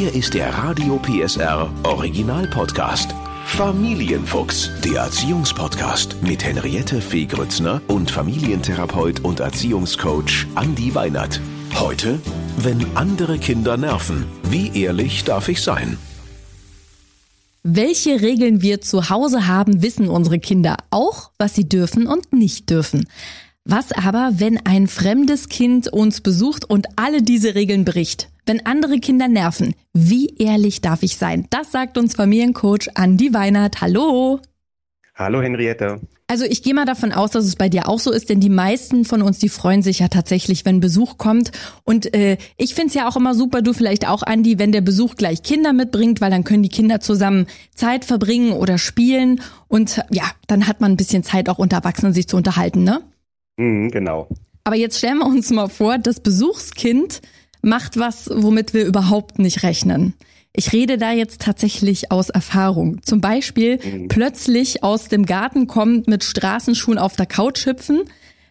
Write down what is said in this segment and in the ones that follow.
Hier ist der Radio PSR Original Podcast. Familienfuchs, der Erziehungspodcast mit Henriette Fee Grützner und Familientherapeut und Erziehungscoach Andi Weinert. Heute, wenn andere Kinder nerven, wie ehrlich darf ich sein? Welche Regeln wir zu Hause haben, wissen unsere Kinder auch, was sie dürfen und nicht dürfen. Was aber, wenn ein fremdes Kind uns besucht und alle diese Regeln bricht? Wenn andere Kinder nerven, wie ehrlich darf ich sein? Das sagt uns Familiencoach Andi Weinert. Hallo! Hallo Henriette. Also ich gehe mal davon aus, dass es bei dir auch so ist, denn die meisten von uns, die freuen sich ja tatsächlich, wenn Besuch kommt. Und äh, ich find's ja auch immer super, du vielleicht auch, Andi, wenn der Besuch gleich Kinder mitbringt, weil dann können die Kinder zusammen Zeit verbringen oder spielen. Und ja, dann hat man ein bisschen Zeit, auch unter Erwachsenen sich zu unterhalten, ne? Mhm, genau. Aber jetzt stellen wir uns mal vor, das Besuchskind macht was, womit wir überhaupt nicht rechnen. Ich rede da jetzt tatsächlich aus Erfahrung. Zum Beispiel mhm. plötzlich aus dem Garten kommt mit Straßenschuhen auf der Couch hüpfen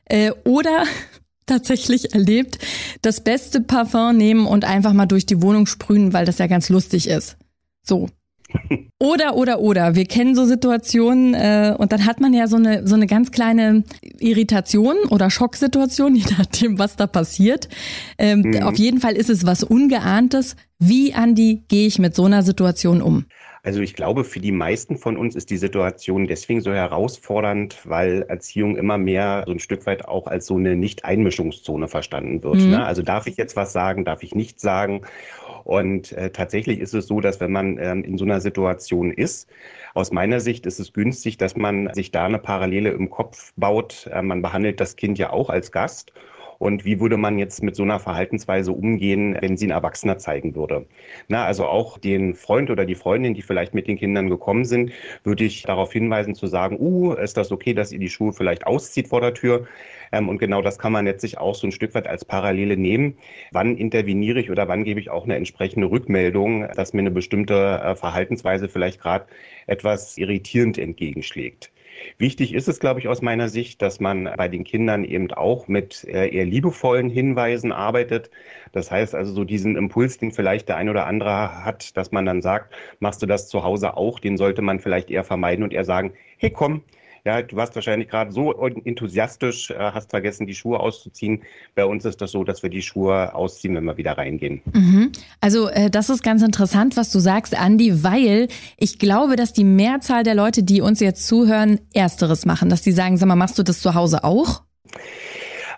äh, oder tatsächlich erlebt, das beste Parfum nehmen und einfach mal durch die Wohnung sprühen, weil das ja ganz lustig ist. So, oder, oder, oder. Wir kennen so Situationen äh, und dann hat man ja so eine, so eine ganz kleine Irritation oder Schocksituation, je nachdem, was da passiert. Ähm, mhm. Auf jeden Fall ist es was Ungeahntes. Wie, Andi, gehe ich mit so einer Situation um? Also ich glaube, für die meisten von uns ist die Situation deswegen so herausfordernd, weil Erziehung immer mehr so ein Stück weit auch als so eine Nicht-Einmischungszone verstanden wird. Mhm. Ne? Also darf ich jetzt was sagen, darf ich nicht sagen? Und äh, tatsächlich ist es so, dass wenn man ähm, in so einer Situation ist, aus meiner Sicht ist es günstig, dass man sich da eine Parallele im Kopf baut. Äh, man behandelt das Kind ja auch als Gast und wie würde man jetzt mit so einer Verhaltensweise umgehen, wenn sie ein Erwachsener zeigen würde? Na, also auch den Freund oder die Freundin, die vielleicht mit den Kindern gekommen sind, würde ich darauf hinweisen zu sagen, uh, ist das okay, dass ihr die Schuhe vielleicht auszieht vor der Tür? Ähm, und genau das kann man jetzt sich auch so ein Stück weit als Parallele nehmen. Wann interveniere ich oder wann gebe ich auch eine entsprechende Rückmeldung, dass mir eine bestimmte äh, Verhaltensweise vielleicht gerade etwas irritierend entgegenschlägt? Wichtig ist es, glaube ich, aus meiner Sicht, dass man bei den Kindern eben auch mit äh, eher liebevollen Hinweisen arbeitet. Das heißt also so diesen Impuls, den vielleicht der ein oder andere hat, dass man dann sagt, machst du das zu Hause auch, den sollte man vielleicht eher vermeiden und eher sagen, hey komm, ja, du warst wahrscheinlich gerade so enthusiastisch, äh, hast vergessen, die Schuhe auszuziehen. Bei uns ist das so, dass wir die Schuhe ausziehen, wenn wir wieder reingehen. Mhm. Also äh, das ist ganz interessant, was du sagst, Andi, weil ich glaube, dass die Mehrzahl der Leute, die uns jetzt zuhören, ersteres machen, dass die sagen, sag mal, machst du das zu Hause auch?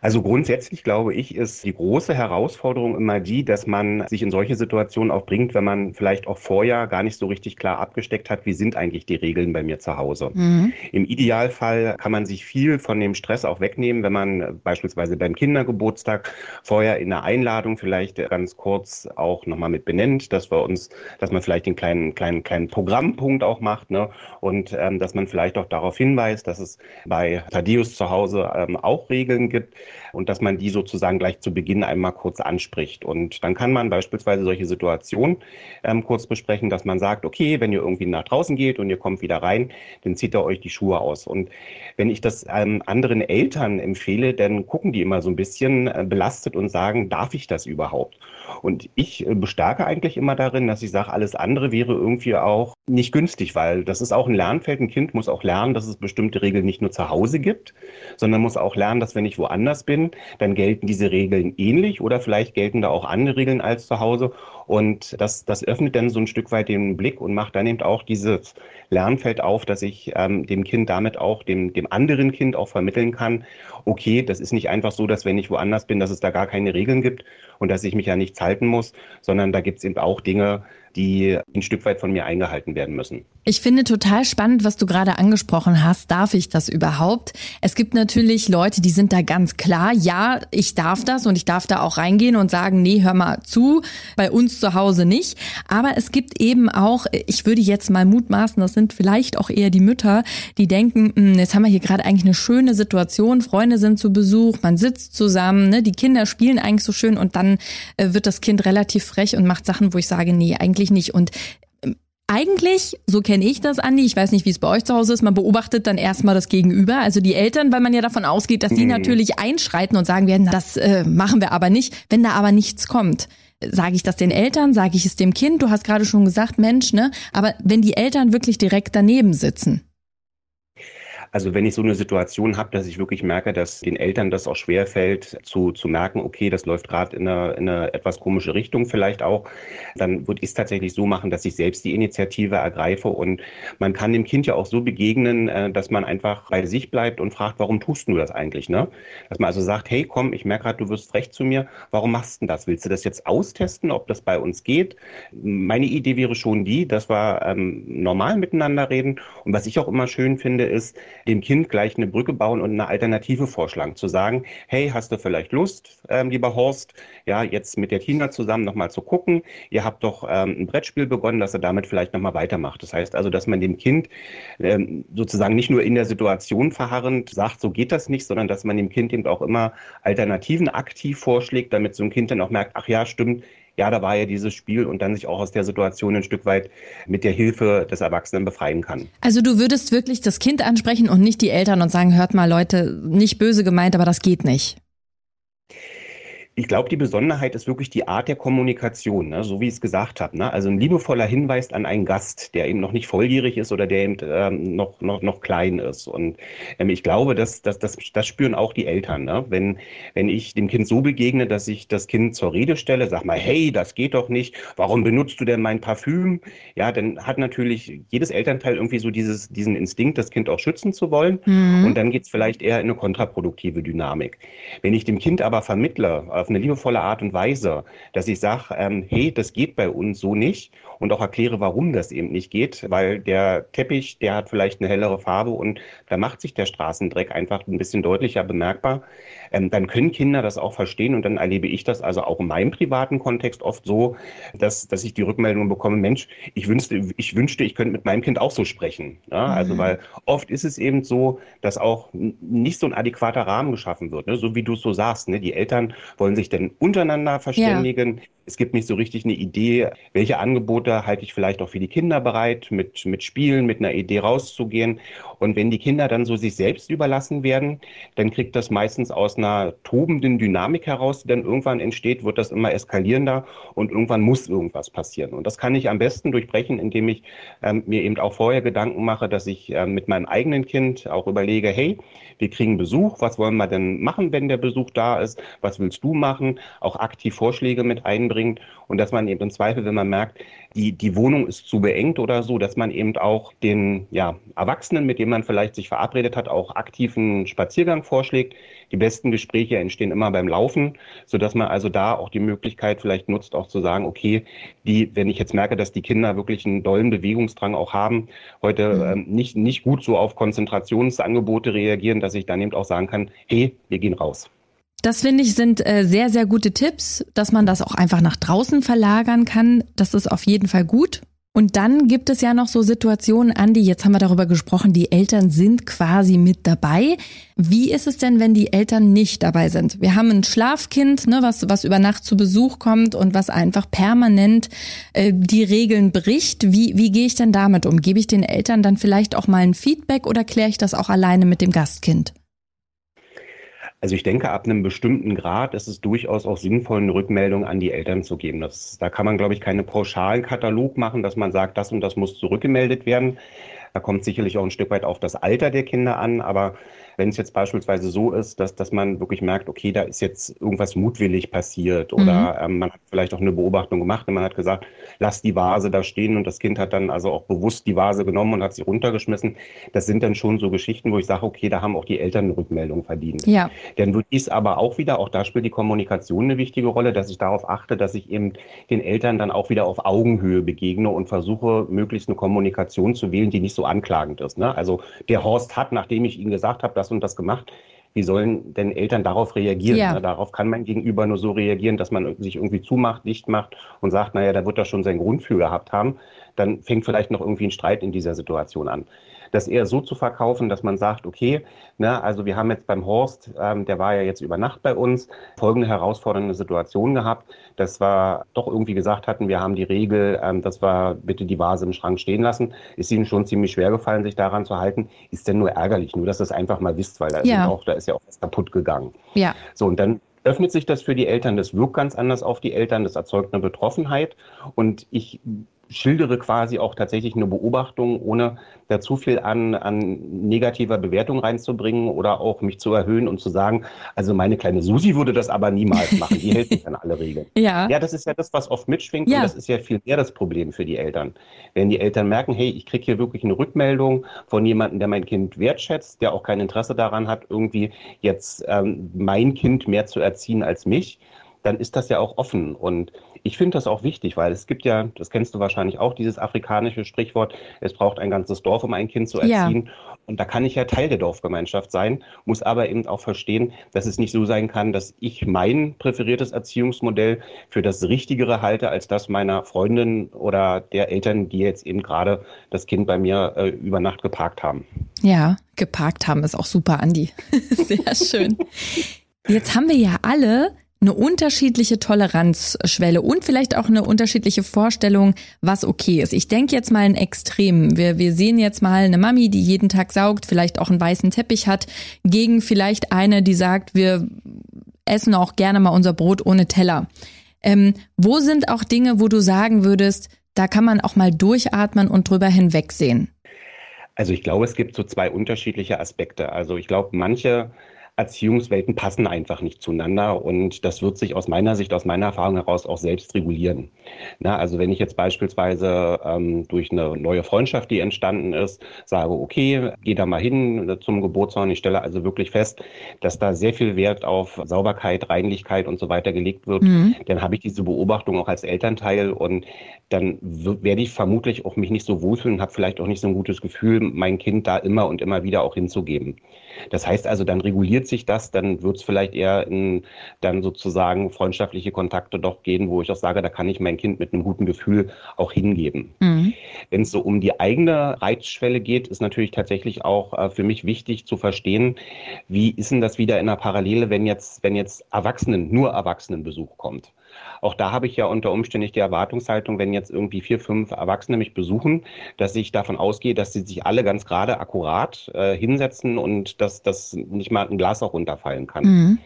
Also grundsätzlich glaube ich, ist die große Herausforderung immer die, dass man sich in solche Situationen auch bringt, wenn man vielleicht auch vorher gar nicht so richtig klar abgesteckt hat, wie sind eigentlich die Regeln bei mir zu Hause. Mhm. Im Idealfall kann man sich viel von dem Stress auch wegnehmen, wenn man beispielsweise beim Kindergeburtstag vorher in der Einladung vielleicht ganz kurz auch nochmal mit benennt, dass wir uns, dass man vielleicht den kleinen, kleinen, kleinen Programmpunkt auch macht, ne? Und ähm, dass man vielleicht auch darauf hinweist, dass es bei Thaddeus zu Hause ähm, auch Regeln gibt, und dass man die sozusagen gleich zu Beginn einmal kurz anspricht. Und dann kann man beispielsweise solche Situationen ähm, kurz besprechen, dass man sagt, okay, wenn ihr irgendwie nach draußen geht und ihr kommt wieder rein, dann zieht ihr euch die Schuhe aus. Und wenn ich das ähm, anderen Eltern empfehle, dann gucken die immer so ein bisschen äh, belastet und sagen, darf ich das überhaupt? Und ich äh, bestärke eigentlich immer darin, dass ich sage, alles andere wäre irgendwie auch nicht günstig, weil das ist auch ein Lernfeld. Ein Kind muss auch lernen, dass es bestimmte Regeln nicht nur zu Hause gibt, sondern muss auch lernen, dass wenn ich woanders bin, dann gelten diese Regeln ähnlich oder vielleicht gelten da auch andere Regeln als zu Hause. Und das, das öffnet dann so ein Stück weit den Blick und macht dann eben auch dieses Lernfeld auf, dass ich ähm, dem Kind damit auch, dem, dem anderen Kind auch vermitteln kann, okay, das ist nicht einfach so, dass wenn ich woanders bin, dass es da gar keine Regeln gibt und dass ich mich ja nichts halten muss, sondern da gibt es eben auch Dinge, die ein Stück weit von mir eingehalten werden müssen. Ich finde total spannend, was du gerade angesprochen hast. Darf ich das überhaupt? Es gibt natürlich Leute, die sind da ganz klar, ja, ich darf das und ich darf da auch reingehen und sagen, nee, hör mal zu, bei uns zu Hause nicht. Aber es gibt eben auch, ich würde jetzt mal mutmaßen, das sind vielleicht auch eher die Mütter, die denken, hm, jetzt haben wir hier gerade eigentlich eine schöne Situation, Freunde sind zu Besuch, man sitzt zusammen, ne, die Kinder spielen eigentlich so schön und dann äh, wird das Kind relativ frech und macht Sachen, wo ich sage, nee, eigentlich nicht. Und eigentlich, so kenne ich das, Andi, ich weiß nicht, wie es bei euch zu Hause ist, man beobachtet dann erstmal das Gegenüber, also die Eltern, weil man ja davon ausgeht, dass die mhm. natürlich einschreiten und sagen werden, das äh, machen wir aber nicht, wenn da aber nichts kommt. Sage ich das den Eltern, sage ich es dem Kind? Du hast gerade schon gesagt, Mensch, ne? Aber wenn die Eltern wirklich direkt daneben sitzen. Also wenn ich so eine Situation habe, dass ich wirklich merke, dass den Eltern das auch schwer fällt, zu, zu merken, okay, das läuft gerade in eine, in eine etwas komische Richtung vielleicht auch, dann würde ich es tatsächlich so machen, dass ich selbst die Initiative ergreife und man kann dem Kind ja auch so begegnen, äh, dass man einfach bei sich bleibt und fragt, warum tust du das eigentlich? Ne? Dass man also sagt, hey, komm, ich merke gerade, du wirst recht zu mir, warum machst du das? Willst du das jetzt austesten, ob das bei uns geht? Meine Idee wäre schon die, dass wir ähm, normal miteinander reden und was ich auch immer schön finde, ist, dem Kind gleich eine Brücke bauen und eine Alternative vorschlagen. Zu sagen, hey, hast du vielleicht Lust, ähm, lieber Horst, ja, jetzt mit der Tina zusammen nochmal zu gucken. Ihr habt doch ähm, ein Brettspiel begonnen, dass er damit vielleicht nochmal weitermacht. Das heißt also, dass man dem Kind ähm, sozusagen nicht nur in der Situation verharrend sagt, so geht das nicht, sondern dass man dem Kind eben auch immer Alternativen aktiv vorschlägt, damit so ein Kind dann auch merkt, ach ja, stimmt, ja, da war ja dieses Spiel und dann sich auch aus der Situation ein Stück weit mit der Hilfe des Erwachsenen befreien kann. Also du würdest wirklich das Kind ansprechen und nicht die Eltern und sagen, hört mal Leute, nicht böse gemeint, aber das geht nicht. Ich glaube, die Besonderheit ist wirklich die Art der Kommunikation, ne? so wie ich es gesagt habe. Ne? Also ein liebevoller Hinweis an einen Gast, der eben noch nicht volljährig ist oder der eben ähm, noch, noch, noch klein ist. Und ähm, ich glaube, dass, dass, dass, das spüren auch die Eltern. Ne? Wenn, wenn ich dem Kind so begegne, dass ich das Kind zur Rede stelle, sag mal, hey, das geht doch nicht, warum benutzt du denn mein Parfüm? Ja, dann hat natürlich jedes Elternteil irgendwie so dieses, diesen Instinkt, das Kind auch schützen zu wollen. Mhm. Und dann geht es vielleicht eher in eine kontraproduktive Dynamik. Wenn ich dem Kind aber vermittle, auf eine liebevolle Art und Weise, dass ich sage, ähm, hey, das geht bei uns so nicht und auch erkläre, warum das eben nicht geht, weil der Teppich, der hat vielleicht eine hellere Farbe und da macht sich der Straßendreck einfach ein bisschen deutlicher bemerkbar. Ähm, dann können Kinder das auch verstehen und dann erlebe ich das also auch in meinem privaten Kontext oft so, dass, dass ich die Rückmeldung bekomme, Mensch, ich wünschte, ich wünschte, ich könnte mit meinem Kind auch so sprechen. Ja? Mhm. Also weil oft ist es eben so, dass auch nicht so ein adäquater Rahmen geschaffen wird, ne? so wie du es so sagst. Ne? Die Eltern wollen sich denn untereinander verständigen. Ja. Es gibt nicht so richtig eine Idee, welche Angebote halte ich vielleicht auch für die Kinder bereit, mit, mit Spielen, mit einer Idee rauszugehen. Und wenn die Kinder dann so sich selbst überlassen werden, dann kriegt das meistens aus einer tobenden Dynamik heraus, die dann irgendwann entsteht, wird das immer eskalierender und irgendwann muss irgendwas passieren. Und das kann ich am besten durchbrechen, indem ich ähm, mir eben auch vorher Gedanken mache, dass ich äh, mit meinem eigenen Kind auch überlege, hey, wir kriegen Besuch, was wollen wir denn machen, wenn der Besuch da ist? Was willst du machen? Auch aktiv Vorschläge mit einbringen und dass man eben im Zweifel, wenn man merkt, die, die Wohnung ist zu beengt oder so, dass man eben auch den ja, Erwachsenen, mit denen man vielleicht sich verabredet hat, auch aktiven Spaziergang vorschlägt. Die besten Gespräche entstehen immer beim Laufen, so dass man also da auch die Möglichkeit vielleicht nutzt, auch zu sagen, okay, die, wenn ich jetzt merke, dass die Kinder wirklich einen dollen Bewegungsdrang auch haben, heute mhm. ähm, nicht, nicht gut so auf Konzentrationsangebote reagieren, dass ich dann eben auch sagen kann, hey, wir gehen raus. Das finde ich sind äh, sehr, sehr gute Tipps, dass man das auch einfach nach draußen verlagern kann. Das ist auf jeden Fall gut. Und dann gibt es ja noch so Situationen, Andi, jetzt haben wir darüber gesprochen, die Eltern sind quasi mit dabei. Wie ist es denn, wenn die Eltern nicht dabei sind? Wir haben ein Schlafkind, ne, was, was über Nacht zu Besuch kommt und was einfach permanent äh, die Regeln bricht. Wie, wie gehe ich denn damit um? Gebe ich den Eltern dann vielleicht auch mal ein Feedback oder kläre ich das auch alleine mit dem Gastkind? Also ich denke, ab einem bestimmten Grad ist es durchaus auch sinnvoll, eine Rückmeldung an die Eltern zu geben. Das, da kann man, glaube ich, keine pauschalen Katalog machen, dass man sagt, das und das muss zurückgemeldet werden. Da kommt sicherlich auch ein Stück weit auf das Alter der Kinder an, aber wenn es jetzt beispielsweise so ist, dass, dass man wirklich merkt, okay, da ist jetzt irgendwas mutwillig passiert oder mhm. ähm, man hat vielleicht auch eine Beobachtung gemacht und man hat gesagt, lass die Vase da stehen und das Kind hat dann also auch bewusst die Vase genommen und hat sie runtergeschmissen. Das sind dann schon so Geschichten, wo ich sage, okay, da haben auch die Eltern eine Rückmeldung verdient. Ja. Dann würde ich es aber auch wieder, auch da spielt die Kommunikation eine wichtige Rolle, dass ich darauf achte, dass ich eben den Eltern dann auch wieder auf Augenhöhe begegne und versuche, möglichst eine Kommunikation zu wählen, die nicht so anklagend ist. Ne? Also der Horst hat, nachdem ich ihm gesagt habe, dass und das gemacht. Wie sollen denn Eltern darauf reagieren? Ja. Darauf kann man gegenüber nur so reagieren, dass man sich irgendwie zumacht, dicht macht und sagt, naja, da wird er schon seinen Grund für gehabt haben. Dann fängt vielleicht noch irgendwie ein Streit in dieser Situation an das eher so zu verkaufen, dass man sagt, okay, ne, also wir haben jetzt beim Horst, ähm, der war ja jetzt über Nacht bei uns, folgende herausfordernde Situation gehabt, dass wir doch irgendwie gesagt hatten, wir haben die Regel, ähm, dass wir bitte die Vase im Schrank stehen lassen. Ist Ihnen schon ziemlich schwer gefallen, sich daran zu halten. Ist denn nur ärgerlich, nur dass ihr es einfach mal wisst, weil da, ja. ist auch, da ist ja auch was kaputt gegangen. Ja. So, und dann öffnet sich das für die Eltern, das wirkt ganz anders auf die Eltern, das erzeugt eine Betroffenheit. Und ich schildere quasi auch tatsächlich eine Beobachtung, ohne da zu viel an, an negativer Bewertung reinzubringen oder auch mich zu erhöhen und zu sagen, also meine kleine Susi würde das aber niemals machen, die hält sich an alle Regeln. Ja. ja, das ist ja das, was oft mitschwingt ja. und das ist ja viel mehr das Problem für die Eltern. Wenn die Eltern merken, hey, ich kriege hier wirklich eine Rückmeldung von jemandem, der mein Kind wertschätzt, der auch kein Interesse daran hat, irgendwie jetzt ähm, mein Kind mehr zu erziehen als mich, dann ist das ja auch offen. Und ich finde das auch wichtig, weil es gibt ja, das kennst du wahrscheinlich auch, dieses afrikanische Sprichwort, es braucht ein ganzes Dorf, um ein Kind zu erziehen. Ja. Und da kann ich ja Teil der Dorfgemeinschaft sein, muss aber eben auch verstehen, dass es nicht so sein kann, dass ich mein präferiertes Erziehungsmodell für das Richtigere halte, als das meiner Freundin oder der Eltern, die jetzt eben gerade das Kind bei mir äh, über Nacht geparkt haben. Ja, geparkt haben ist auch super, Andi. Sehr schön. Jetzt haben wir ja alle eine unterschiedliche Toleranzschwelle und vielleicht auch eine unterschiedliche Vorstellung, was okay ist. Ich denke jetzt mal in Extremen. Wir, wir sehen jetzt mal eine Mami, die jeden Tag saugt, vielleicht auch einen weißen Teppich hat, gegen vielleicht eine, die sagt, wir essen auch gerne mal unser Brot ohne Teller. Ähm, wo sind auch Dinge, wo du sagen würdest, da kann man auch mal durchatmen und drüber hinwegsehen? Also ich glaube, es gibt so zwei unterschiedliche Aspekte. Also ich glaube, manche Erziehungswelten passen einfach nicht zueinander und das wird sich aus meiner Sicht, aus meiner Erfahrung heraus auch selbst regulieren. Na, also wenn ich jetzt beispielsweise ähm, durch eine neue Freundschaft, die entstanden ist, sage, okay, geh da mal hin zum Geburtstag ich stelle also wirklich fest, dass da sehr viel Wert auf Sauberkeit, Reinlichkeit und so weiter gelegt wird, mhm. dann habe ich diese Beobachtung auch als Elternteil und dann werde ich vermutlich auch mich nicht so wohlfühlen und habe vielleicht auch nicht so ein gutes Gefühl, mein Kind da immer und immer wieder auch hinzugeben. Das heißt also, dann reguliert sich das, dann wird es vielleicht eher in dann sozusagen freundschaftliche Kontakte doch gehen, wo ich auch sage, da kann ich mein Kind mit einem guten Gefühl auch hingeben. Mhm. Wenn es so um die eigene Reizschwelle geht, ist natürlich tatsächlich auch äh, für mich wichtig zu verstehen, wie ist denn das wieder in der Parallele, wenn jetzt, wenn jetzt Erwachsenen, nur Erwachsenenbesuch kommt. Auch da habe ich ja unter Umständen die Erwartungshaltung, wenn jetzt irgendwie vier, fünf Erwachsene mich besuchen, dass ich davon ausgehe, dass sie sich alle ganz gerade akkurat äh, hinsetzen und dass das nicht mal ein Glas auch runterfallen kann. Mhm.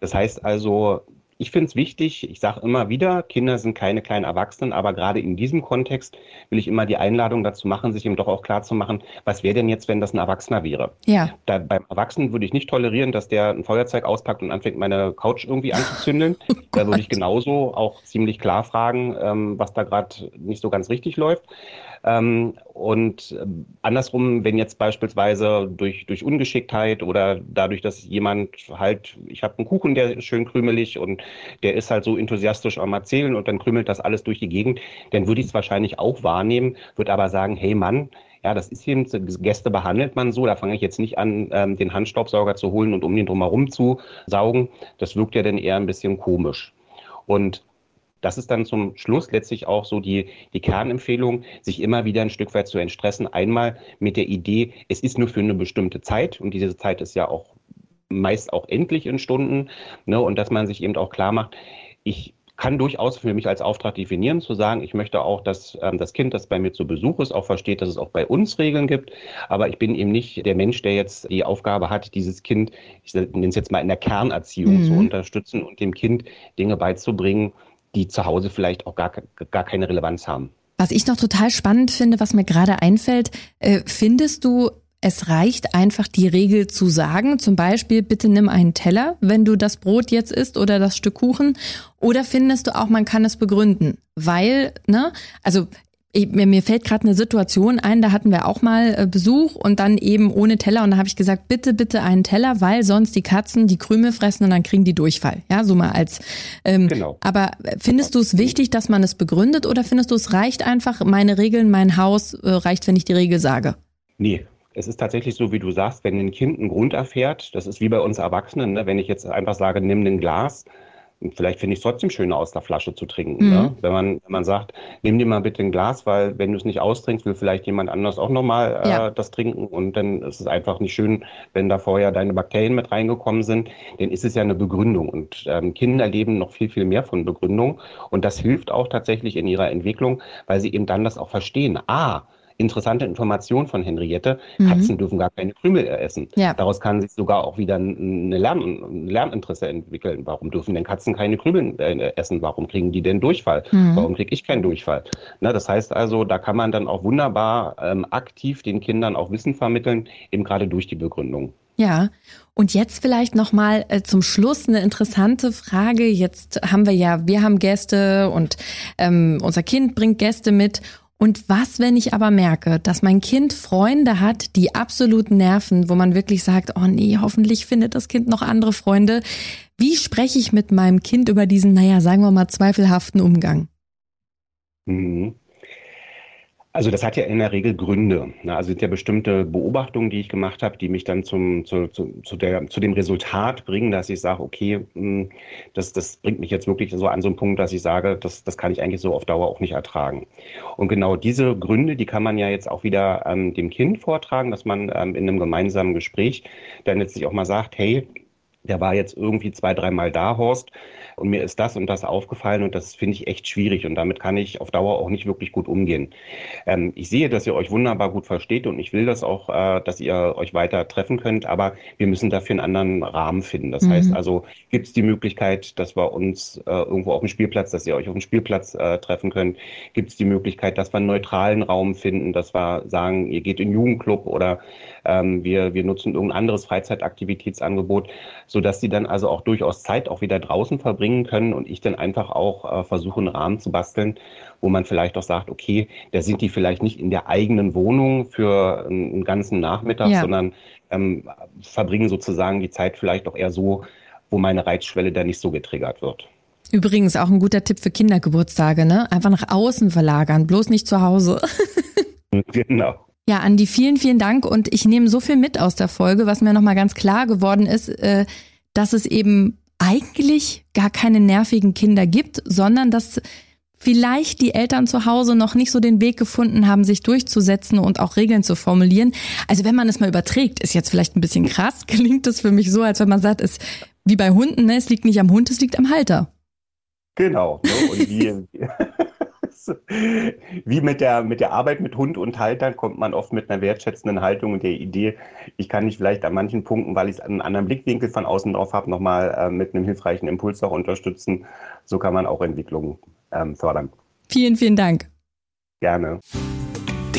Das heißt also, ich finde es wichtig, ich sage immer wieder, Kinder sind keine kleinen Erwachsenen, aber gerade in diesem Kontext will ich immer die Einladung dazu machen, sich eben doch auch klar zu machen, was wäre denn jetzt, wenn das ein Erwachsener wäre? Ja. Da, beim Erwachsenen würde ich nicht tolerieren, dass der ein Feuerzeug auspackt und anfängt, meine Couch irgendwie anzuzündeln. Oh da würde ich genauso auch ziemlich klar fragen, ähm, was da gerade nicht so ganz richtig läuft. Ähm, und ähm, andersrum, wenn jetzt beispielsweise durch, durch Ungeschicktheit oder dadurch, dass jemand halt, ich habe einen Kuchen, der ist schön krümelig und der ist halt so enthusiastisch am Erzählen und dann krümelt das alles durch die Gegend, dann würde ich es wahrscheinlich auch wahrnehmen, würde aber sagen, hey Mann, ja, das ist eben, Gäste behandelt man so, da fange ich jetzt nicht an, ähm, den Handstaubsauger zu holen und um den drumherum zu saugen. Das wirkt ja dann eher ein bisschen komisch. Und das ist dann zum Schluss letztlich auch so die, die Kernempfehlung, sich immer wieder ein Stück weit zu entstressen. Einmal mit der Idee, es ist nur für eine bestimmte Zeit und diese Zeit ist ja auch meist auch endlich in Stunden. Ne, und dass man sich eben auch klar macht, ich kann durchaus für mich als Auftrag definieren, zu sagen, ich möchte auch, dass ähm, das Kind, das bei mir zu Besuch ist, auch versteht, dass es auch bei uns Regeln gibt. Aber ich bin eben nicht der Mensch, der jetzt die Aufgabe hat, dieses Kind, ich nenne es jetzt mal in der Kernerziehung mhm. zu unterstützen und dem Kind Dinge beizubringen, die zu Hause vielleicht auch gar, gar keine Relevanz haben. Was ich noch total spannend finde, was mir gerade einfällt, äh, findest du, es reicht einfach die Regel zu sagen, zum Beispiel, bitte nimm einen Teller, wenn du das Brot jetzt isst oder das Stück Kuchen, oder findest du auch, man kann es begründen? Weil, ne, also ich, mir, mir fällt gerade eine Situation ein, da hatten wir auch mal äh, Besuch und dann eben ohne Teller und da habe ich gesagt, bitte, bitte einen Teller, weil sonst die Katzen die Krümel fressen und dann kriegen die Durchfall. Ja, so mal als. Ähm, genau. Aber findest du es wichtig, dass man es begründet oder findest du es reicht einfach, meine Regeln, mein Haus äh, reicht, wenn ich die Regel sage? Nee, es ist tatsächlich so, wie du sagst, wenn ein Kind einen Grund erfährt, das ist wie bei uns Erwachsenen, ne? wenn ich jetzt einfach sage, nimm ein Glas, vielleicht finde ich es trotzdem schöner, aus der Flasche zu trinken. Mhm. Ne? Wenn, man, wenn man sagt, nimm dir mal bitte ein Glas, weil wenn du es nicht austrinkst, will vielleicht jemand anders auch nochmal äh, ja. das trinken und dann ist es einfach nicht schön, wenn da vorher deine Bakterien mit reingekommen sind, dann ist es ja eine Begründung und ähm, Kinder leben noch viel, viel mehr von Begründung und das hilft auch tatsächlich in ihrer Entwicklung, weil sie eben dann das auch verstehen. Ah, interessante Information von Henriette. Mhm. Katzen dürfen gar keine Krümel essen. Ja. Daraus kann sich sogar auch wieder eine Lern ein Lerninteresse entwickeln. Warum dürfen denn Katzen keine Krümel äh, essen? Warum kriegen die denn Durchfall? Mhm. Warum kriege ich keinen Durchfall? Na, das heißt also, da kann man dann auch wunderbar ähm, aktiv den Kindern auch Wissen vermitteln, eben gerade durch die Begründung. Ja, und jetzt vielleicht noch mal äh, zum Schluss eine interessante Frage. Jetzt haben wir ja, wir haben Gäste und ähm, unser Kind bringt Gäste mit und was, wenn ich aber merke, dass mein Kind Freunde hat, die absolut nerven, wo man wirklich sagt, oh nee, hoffentlich findet das Kind noch andere Freunde. Wie spreche ich mit meinem Kind über diesen, naja, sagen wir mal, zweifelhaften Umgang? Mhm. Also das hat ja in der Regel Gründe. Also sind ja bestimmte Beobachtungen, die ich gemacht habe, die mich dann zum, zu, zu, zu, der, zu dem Resultat bringen, dass ich sage, okay, hm, das, das bringt mich jetzt wirklich so an so einen Punkt, dass ich sage, das, das kann ich eigentlich so auf Dauer auch nicht ertragen. Und genau diese Gründe, die kann man ja jetzt auch wieder ähm, dem Kind vortragen, dass man ähm, in einem gemeinsamen Gespräch dann jetzt sich auch mal sagt, hey, der war jetzt irgendwie zwei, dreimal da, Horst und mir ist das und das aufgefallen und das finde ich echt schwierig und damit kann ich auf Dauer auch nicht wirklich gut umgehen. Ähm, ich sehe, dass ihr euch wunderbar gut versteht und ich will das auch, äh, dass ihr euch weiter treffen könnt, aber wir müssen dafür einen anderen Rahmen finden. Das mhm. heißt also, gibt es die Möglichkeit, dass wir uns äh, irgendwo auf dem Spielplatz, dass ihr euch auf dem Spielplatz äh, treffen könnt? Gibt es die Möglichkeit, dass wir einen neutralen Raum finden, dass wir sagen, ihr geht in den Jugendclub oder ähm, wir, wir nutzen irgendein anderes Freizeitaktivitätsangebot, sodass sie dann also auch durchaus Zeit auch wieder draußen verbringen bringen können und ich dann einfach auch äh, versuche, einen Rahmen zu basteln, wo man vielleicht auch sagt, okay, da sind die vielleicht nicht in der eigenen Wohnung für einen, ganzen Nachmittag, ja. sondern ähm, verbringen sozusagen die Zeit vielleicht auch eher so, wo meine Reizschwelle da nicht so getriggert wird. Übrigens auch ein guter Tipp für Kindergeburtstage, ne? Einfach nach außen verlagern, bloß nicht zu Hause. genau. Ja, Andi, vielen, vielen Dank und ich nehme so viel mit aus der Folge, was mir nochmal ganz klar geworden ist, äh, dass es eben eigentlich gar keine nervigen Kinder gibt, sondern dass vielleicht die Eltern zu Hause noch nicht so den Weg gefunden haben, sich durchzusetzen und auch Regeln zu formulieren. Also wenn man es mal überträgt, ist jetzt vielleicht ein bisschen krass, klingt es für mich so, als wenn man sagt, es wie bei Hunden, ne? es liegt nicht am Hund, es liegt am Halter. Genau. Ne? Und wie, wie mit der, mit der Arbeit mit Hund und Haltern kommt man oft mit einer wertschätzenden Haltung und der Idee, ich kann dich vielleicht an manchen Punkten, weil ich einen anderen Blickwinkel von außen drauf habe, nochmal äh, mit einem hilfreichen Impuls auch unterstützen. So kann man auch Entwicklungen ähm, fördern. Vielen, vielen Dank. Gerne.